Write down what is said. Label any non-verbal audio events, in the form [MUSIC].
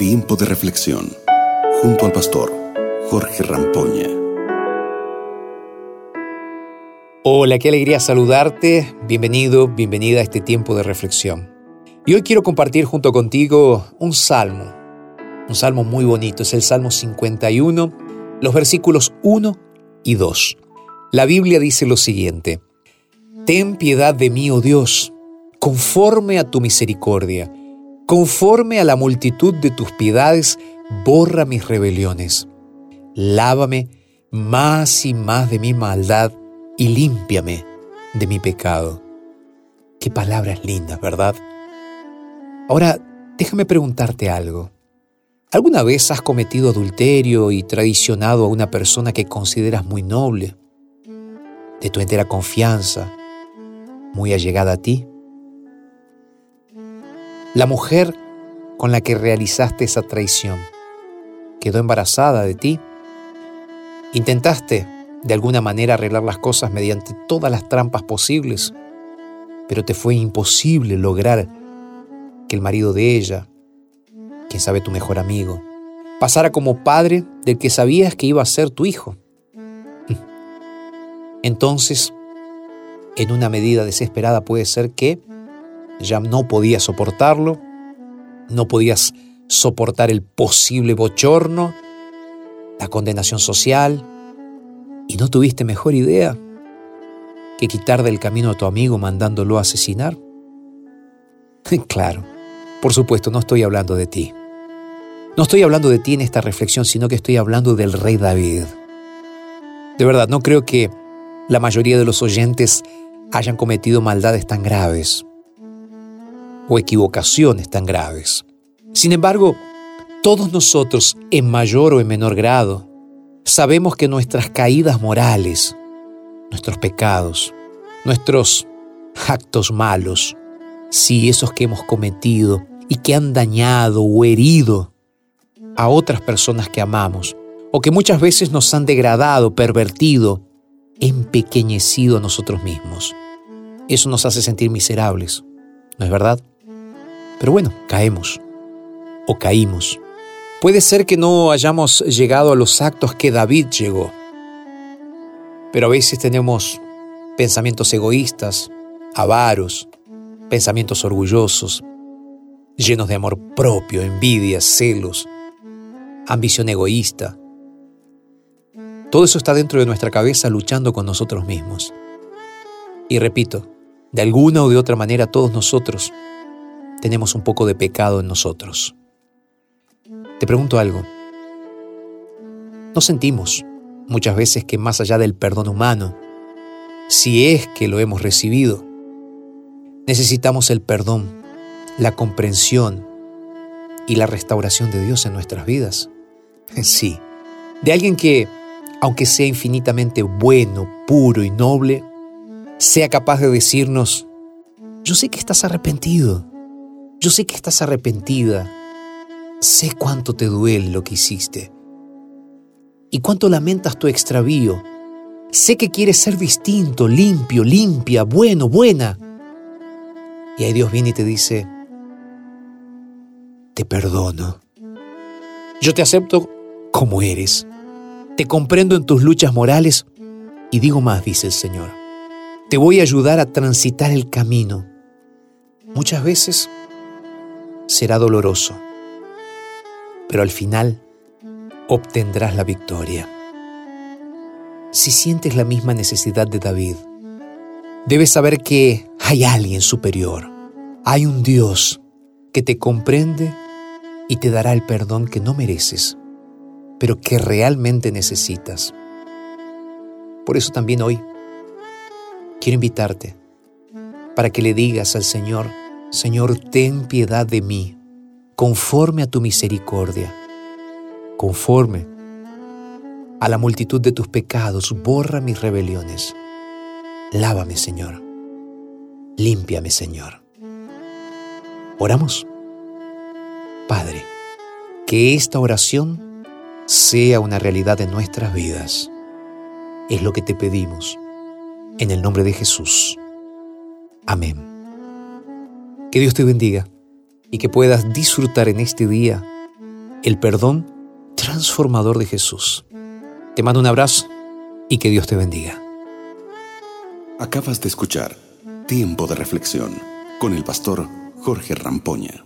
Tiempo de reflexión junto al pastor Jorge Rampoña. Hola, qué alegría saludarte. Bienvenido, bienvenida a este tiempo de reflexión. Y hoy quiero compartir junto contigo un salmo, un salmo muy bonito, es el Salmo 51, los versículos 1 y 2. La Biblia dice lo siguiente, Ten piedad de mí, oh Dios, conforme a tu misericordia Conforme a la multitud de tus piedades, borra mis rebeliones. Lávame más y más de mi maldad y límpiame de mi pecado. Qué palabras lindas, ¿verdad? Ahora, déjame preguntarte algo. ¿Alguna vez has cometido adulterio y traicionado a una persona que consideras muy noble, de tu entera confianza, muy allegada a ti? La mujer con la que realizaste esa traición quedó embarazada de ti. Intentaste de alguna manera arreglar las cosas mediante todas las trampas posibles, pero te fue imposible lograr que el marido de ella, quien sabe tu mejor amigo, pasara como padre del que sabías que iba a ser tu hijo. [LAUGHS] Entonces, en una medida desesperada puede ser que ya no podías soportarlo, no podías soportar el posible bochorno, la condenación social, y no tuviste mejor idea que quitar del camino a tu amigo mandándolo a asesinar. [LAUGHS] claro, por supuesto, no estoy hablando de ti. No estoy hablando de ti en esta reflexión, sino que estoy hablando del rey David. De verdad, no creo que la mayoría de los oyentes hayan cometido maldades tan graves o equivocaciones tan graves. Sin embargo, todos nosotros, en mayor o en menor grado, sabemos que nuestras caídas morales, nuestros pecados, nuestros actos malos, si esos que hemos cometido y que han dañado o herido a otras personas que amamos, o que muchas veces nos han degradado, pervertido, empequeñecido a nosotros mismos. Eso nos hace sentir miserables, ¿no es verdad? Pero bueno, caemos o caímos. Puede ser que no hayamos llegado a los actos que David llegó, pero a veces tenemos pensamientos egoístas, avaros, pensamientos orgullosos, llenos de amor propio, envidia, celos, ambición egoísta. Todo eso está dentro de nuestra cabeza luchando con nosotros mismos. Y repito, de alguna o de otra manera todos nosotros tenemos un poco de pecado en nosotros. Te pregunto algo. ¿No sentimos muchas veces que más allá del perdón humano, si es que lo hemos recibido, necesitamos el perdón, la comprensión y la restauración de Dios en nuestras vidas? [LAUGHS] Sí, de alguien que, aunque sea infinitamente bueno, puro y noble, sea capaz de decirnos, yo sé que estás arrepentido, yo sé que estás arrepentida. Sé cuánto te duele lo que hiciste. Y cuánto lamentas tu extravío. Sé que quieres ser distinto, limpio, limpia, bueno, buena. Y ahí Dios viene y te dice, te perdono. Yo te acepto como eres. Te comprendo en tus luchas morales y digo más, dice el Señor. Te voy a ayudar a transitar el camino. Muchas veces será doloroso, pero al final obtendrás la victoria. Si sientes la misma necesidad de David, debes saber que hay alguien superior, hay un Dios que te comprende y te dará el perdón que no mereces, pero que realmente necesitas. Por eso también hoy quiero invitarte para que le digas al Señor, Señor, ten piedad de mí, conforme a tu misericordia, conforme a la multitud de tus pecados, borra mis rebeliones. Lávame, Señor. Límpiame, Señor. Oramos. Padre, que esta oración sea una realidad en nuestras vidas. Es lo que te pedimos. En el nombre de Jesús. Amén. Que Dios te bendiga y que puedas disfrutar en este día el perdón transformador de Jesús. Te mando un abrazo y que Dios te bendiga. Acabas de escuchar Tiempo de Reflexión con el pastor Jorge Rampoña.